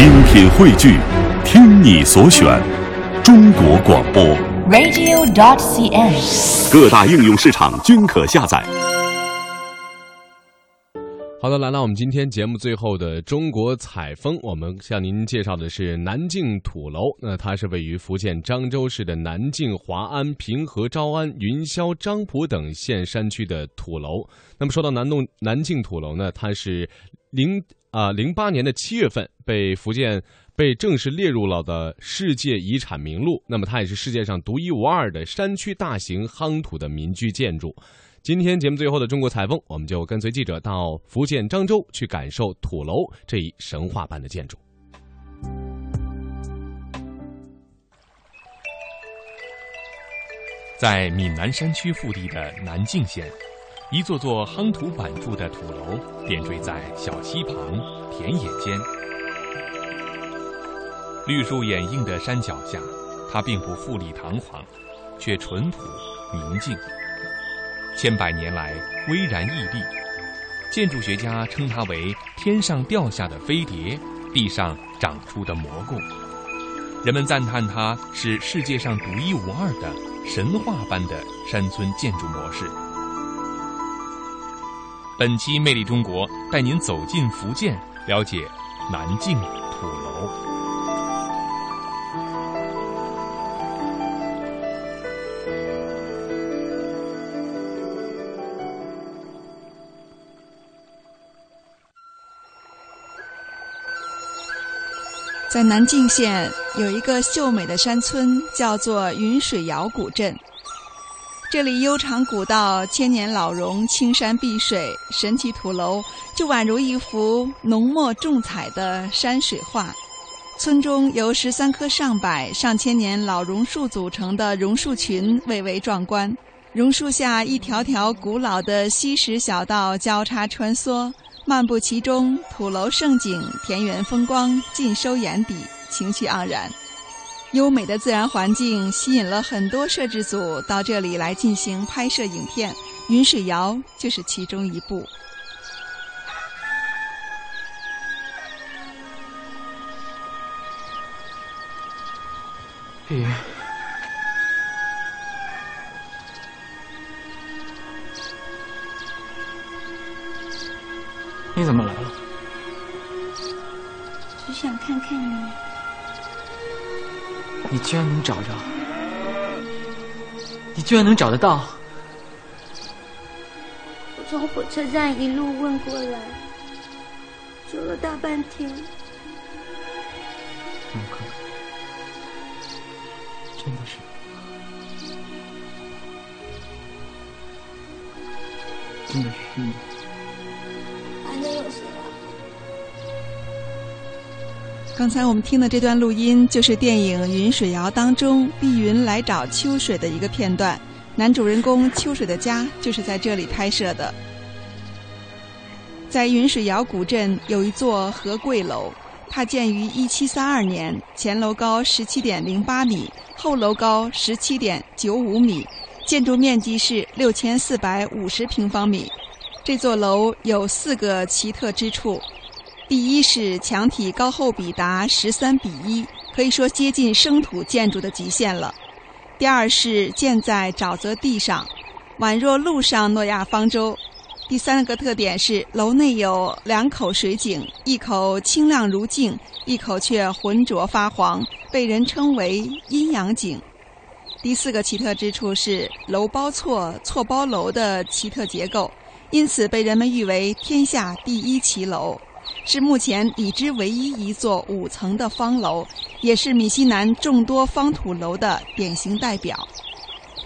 精品汇聚，听你所选，中国广播。radio.dot.cn，。各大应用市场均可下载。好的，来到我们今天节目最后的中国采风，我们向您介绍的是南靖土楼。那它是位于福建漳州市的南靖、华安、平和、诏安、云霄、漳浦等县山区的土楼。那么说到南洞南靖土楼呢，它是零啊零八年的七月份被福建被正式列入了的世界遗产名录。那么它也是世界上独一无二的山区大型夯土的民居建筑。今天节目最后的中国采风，我们就跟随记者到福建漳州去感受土楼这一神话般的建筑。在闽南山区腹地的南靖县，一座座夯土板筑的土楼点缀在小溪旁、田野间，绿树掩映的山脚下，它并不富丽堂皇，却淳朴宁静。千百年来巍然屹立，建筑学家称它为“天上掉下的飞碟，地上长出的蘑菇”。人们赞叹它是世界上独一无二的神话般的山村建筑模式。本期《魅力中国》带您走进福建，了解南靖土楼。在南靖县有一个秀美的山村，叫做云水窑古镇。这里悠长古道，千年老榕，青山碧水，神奇土楼就宛如一幅浓墨重彩的山水画。村中由十三棵上百、上千年老榕树组成的榕树群蔚为壮观。榕树下一条条古老的溪石小道交叉穿梭。漫步其中，土楼胜景、田园风光尽收眼底，情趣盎然。优美的自然环境吸引了很多摄制组到这里来进行拍摄影片，云水谣就是其中一部。雨，你怎么来了？只想看看你。你居然能找着！你居然能找得到！我从火车站一路问过来，走了大半天。怎么可能？真的是。真的是你。刚才我们听的这段录音，就是电影《云水谣》当中碧云来找秋水的一个片段。男主人公秋水的家就是在这里拍摄的。在云水谣古镇有一座和贵楼，它建于一七三二年，前楼高十七点零八米，后楼高十七点九五米，建筑面积是六千四百五十平方米。这座楼有四个奇特之处。第一是墙体高厚比达十三比一，可以说接近生土建筑的极限了。第二是建在沼泽地上，宛若陆上诺亚方舟。第三个特点是楼内有两口水井，一口清亮如镜，一口却浑浊发黄，被人称为阴阳井。第四个奇特之处是楼包错错包楼的奇特结构，因此被人们誉为天下第一奇楼。是目前已知唯一一座五层的方楼，也是闽西南众多方土楼的典型代表。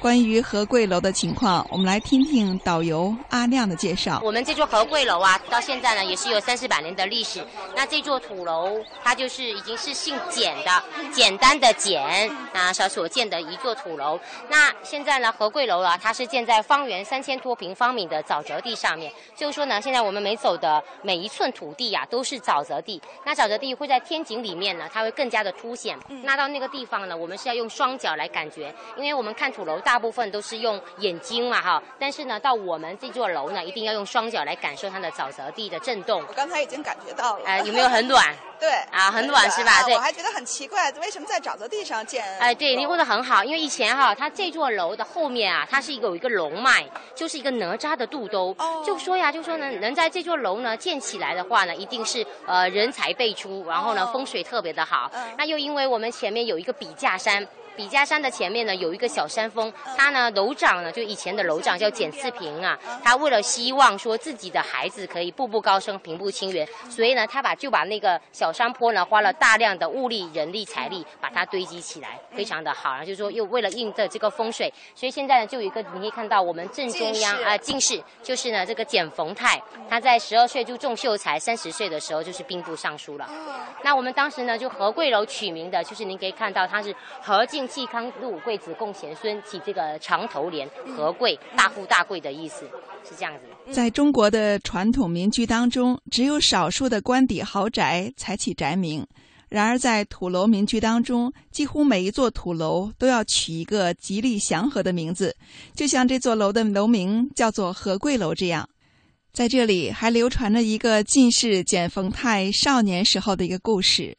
关于和贵楼的情况，我们来听听导游阿亮的介绍。我们这座和贵楼啊，到现在呢也是有三四百年的历史。那这座土楼，它就是已经是姓简的，简单的简啊所所建的一座土楼。那现在呢，和贵楼啊，它是建在方圆三千多平方米的沼泽地上面。就是说呢，现在我们每走的每一寸土地呀、都是沼泽地。那沼泽地会在天井里面呢，它会更加的凸显。那到那个地方呢，我们是要用双脚来感觉，因为我们看土楼大。大部分都是用眼睛嘛哈，但是呢，到我们这座楼呢，一定要用双脚来感受它的沼泽地的震动。我刚才已经感觉到了。哎，有没有很暖？对啊，很暖是吧？对，我还觉得很奇怪，为什么在沼泽地上建？哎，对，你问的很好，因为以前哈，它这座楼的后面啊，它是一个有一个龙脉，就是一个哪吒的肚兜。哦。就说呀，就说呢，能在这座楼呢建起来的话呢，一定是呃人才辈出，然后呢风水特别的好。嗯。那又因为我们前面有一个笔架山。笔架山的前面呢有一个小山峰，它呢楼长呢就以前的楼长叫简四平啊，他为了希望说自己的孩子可以步步高升、平步青云，所以呢他把就把那个小山坡呢花了大量的物力、人力、财力把它堆积起来，非常的好。然后就是说又为了应的这个风水，所以现在呢就有一个你可以看到我们正中央啊进士就是呢这个简逢泰，他在十二岁就中秀才，三十岁的时候就是兵部尚书了。那我们当时呢就何贵楼取名的就是您可以看到他是和敬。嵇康禄贵子贡贤孙，起这个长头联，和贵大富大贵的意思，是这样子。在中国的传统民居当中，只有少数的官邸豪宅才起宅名。然而，在土楼民居当中，几乎每一座土楼都要取一个吉利祥和的名字，就像这座楼的楼名叫做和贵楼这样。在这里，还流传着一个进士简逢泰少年时候的一个故事。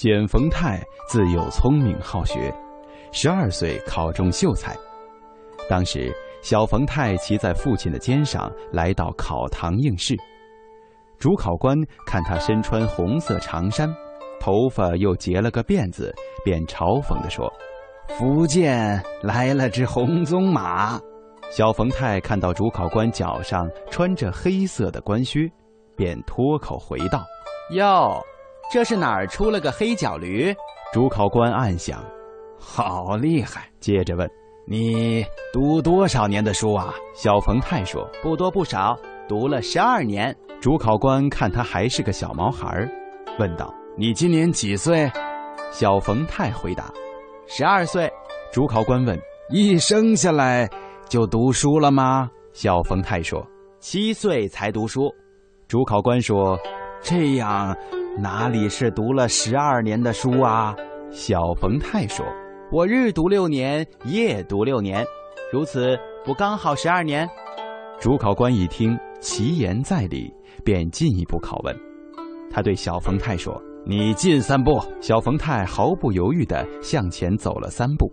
简冯泰自幼聪明好学，十二岁考中秀才。当时，小冯泰骑在父亲的肩上来到考堂应试。主考官看他身穿红色长衫，头发又结了个辫子，便嘲讽地说：“福建来了只红鬃马。”小冯泰看到主考官脚上穿着黑色的官靴，便脱口回道：“哟。”这是哪儿出了个黑脚驴？主考官暗想，好厉害。接着问：“你读多少年的书啊？”小冯泰说：“不多不少，读了十二年。”主考官看他还是个小毛孩儿，问道：“你今年几岁？”小冯泰回答：“十二岁。”主考官问：“一生下来就读书了吗？”小冯泰说：“七岁才读书。”主考官说：“这样。”哪里是读了十二年的书啊？小冯泰说：“我日读六年，夜读六年，如此不刚好十二年？”主考官一听，其言在理，便进一步拷问。他对小冯泰说：“你进三步。”小冯泰毫不犹豫地向前走了三步。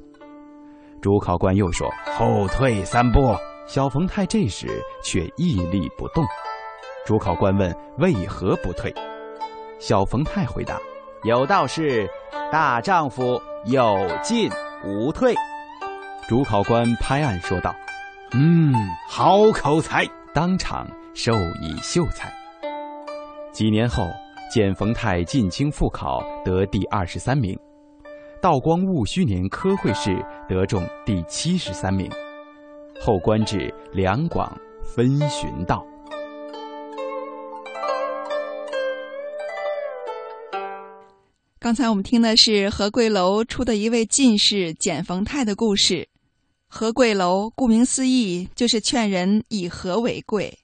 主考官又说：“后退三步。”小冯泰这时却屹立不动。主考官问：“为何不退？”小冯泰回答：“有道是，大丈夫有进无退。”主考官拍案说道：“嗯，好口才！”当场授以秀才。几年后，简冯泰进京复考，得第二十三名；道光戊戌年科会试，得中第七十三名，后官至两广分巡道。刚才我们听的是和贵楼出的一位进士简逢泰的故事。和贵楼顾名思义，就是劝人以和为贵。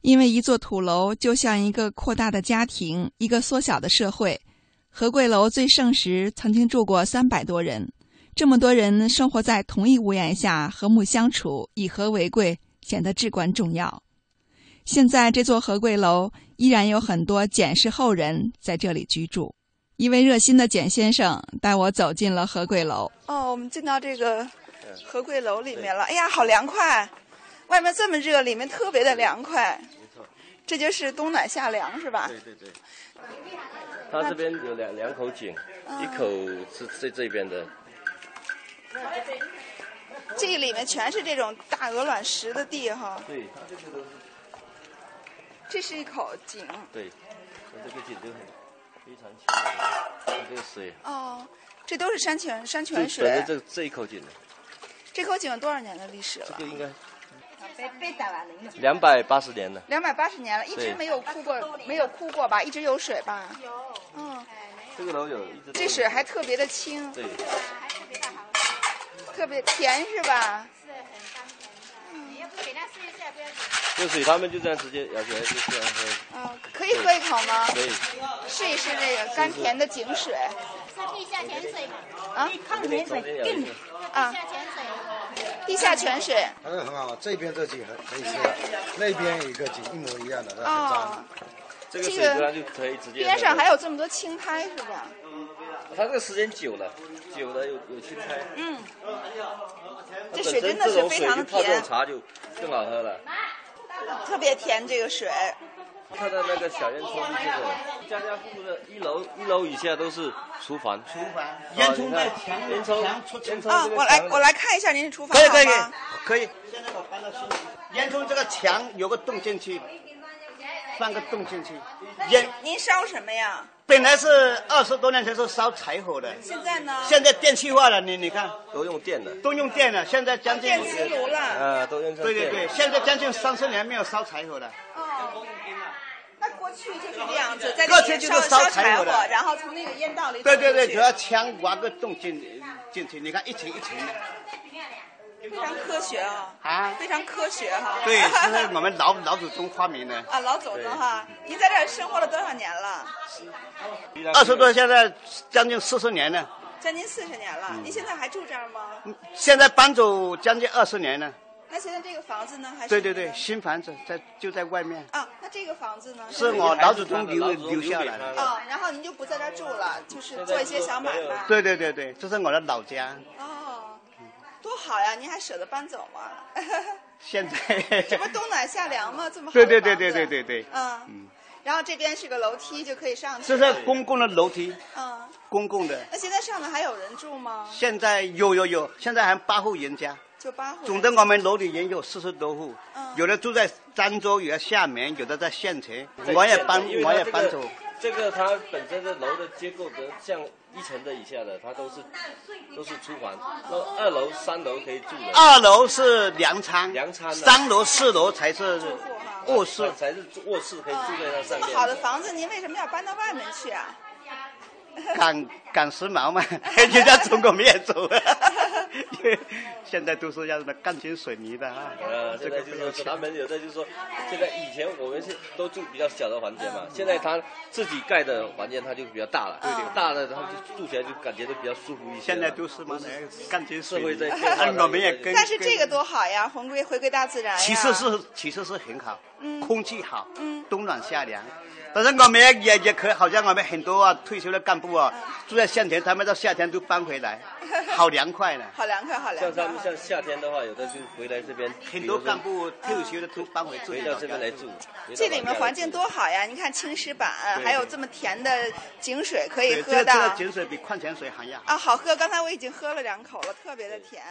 因为一座土楼就像一个扩大的家庭，一个缩小的社会。和贵楼最盛时曾经住过三百多人，这么多人生活在同一屋檐下，和睦相处，以和为贵，显得至关重要。现在这座和贵楼依然有很多简氏后人在这里居住。一位热心的简先生带我走进了和贵楼。哦，我们进到这个和贵楼里面了。哎呀，好凉快！外面这么热，里面特别的凉快。没错，这就是冬暖夏凉，是吧？对对对。它这边有两两口井，一口是在这边的。这里面全是这种大鹅卵石的地哈。对，它这个都是。这是一口井。对，它这个井都很。非常清，这个水哦，这都是山泉山泉水。这这一口井，这口井有多少年的历史了？这个应该两百八十年了。两百八十年了，一直没有枯过，没有枯过吧？一直有水吧？有。嗯，这个楼有。这水还特别的清。对。还特别好。特别甜是吧？试一下，不要紧。这水他们就这样直接舀起来就这样喝。嗯，可以喝一口吗？可以。试一试这个甘甜的井水。地下泉水嘛，啊，看潜水，更啊，地下潜水。地下泉水，它是很好，这边这井很可以吃的，那边有一个井一模一样的，很脏。这个水就可以直接。边上还有这么多青苔是吧？它这个时间久了，久了有有青苔。嗯。这水真的是非常的甜。这种茶就更好喝了。特别甜这个水。它的那个小烟囱就是家家户户的一楼一楼以下都是厨房。厨房。烟囱在墙烟囱烟囱啊，我来我来看一下您的厨房可以可以？可以。现在我搬到新烟囱这个墙有个洞进去，放个洞进去。烟您烧什么呀？本来是二十多年前是烧柴火的，现在呢？现在电气化了，你你看都用电的，都用电了，现在将近电磁炉了。呃，都用对对对，现在将近三十年没有烧柴火了。哦。那过去就是这样子，在过去就是烧柴火，然后从那个烟道里。对对对，主要枪挖个洞进进去，你看一层一层的。科学啊！啊，非常科学哈。对，是我们老老祖宗发明的。啊，老祖宗哈！您在这儿生活了多少年了？二十多，现在将近四十年了。将近四十年了，您现在还住这儿吗？现在搬走将近二十年了。那现在这个房子呢？还是？对对对，新房子在就在外面。啊，那这个房子呢？是我老祖宗留留下来的。啊，然后您就不在这儿住了，就是做一些小买卖。对对对对，这是我的老家。哦，多好呀！您还舍得搬走吗？现在。这不冬暖夏凉吗？这么好。对对对对对对对。嗯嗯。然后这边是个楼梯，就可以上去。这是公共的楼梯。嗯。公共的。那现在上面还有人住吗？现在有有有，现在还八户人家。就八户。总的我们楼里人有四十多户，嗯有的住在漳州，有的厦门，有的在县城。我也搬，我也搬走。这个它本身的楼的结构的，像一层的以下的，它都是都是厨房。那二楼、三楼可以住的。二楼是粮仓，粮仓。三楼、四楼才是卧室，才是卧室可以住在那上面。这么好的房子，您为什么要搬到外面去啊？赶赶时髦嘛，人家中国没有走，现在都是要什么钢筋水泥的啊。呃，这个就是说他们有的就是说，现在以前我们是都住比较小的房间嘛，现在他自己盖的房间他就比较大了，对对，大了他就住起来就感觉都比较舒服一些。现在都是嘛，钢筋社会在变我们也跟。但是这个多好呀，回归回归大自然其实是其实是很好，空气好，冬暖夏凉。但是我们也也也可以，好像我们很多啊退休的干部啊，住在县城，他们到夏天都搬回来，好凉快呢。好凉快，好凉快。像他们像夏天的话，有的就回来这边。很多干部退休的都搬回回到这边来住。这里面环境多好呀！你看青石板，还有这么甜的井水可以喝的。这个井水比矿泉水还要。啊，好喝！刚才我已经喝了两口了，特别的甜。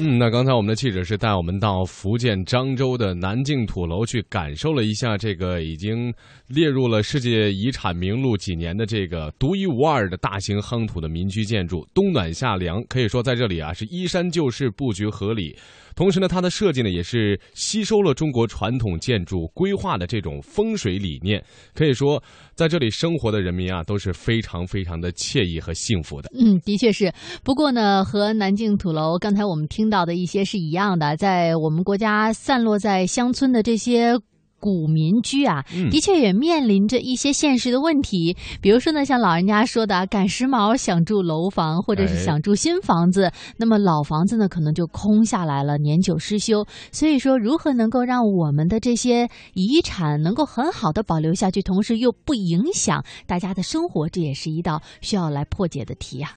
嗯，那刚才我们的记者是带我们到福建漳州的南靖土楼去感受了一下这个已经列入了世界遗产名录几年的这个独一无二的大型夯土的民居建筑，冬暖夏凉，可以说在这里啊是依山就势，布局合理。同时呢，它的设计呢也是吸收了中国传统建筑规划的这种风水理念，可以说在这里生活的人民啊都是非常非常的惬意和幸福的。嗯，的确是。不过呢，和南靖土楼刚才我们听到的一些是一样的，在我们国家散落在乡村的这些。古民居啊，的确也面临着一些现实的问题。比如说呢，像老人家说的，赶时髦，想住楼房，或者是想住新房子，那么老房子呢，可能就空下来了，年久失修。所以说，如何能够让我们的这些遗产能够很好的保留下去，同时又不影响大家的生活，这也是一道需要来破解的题呀。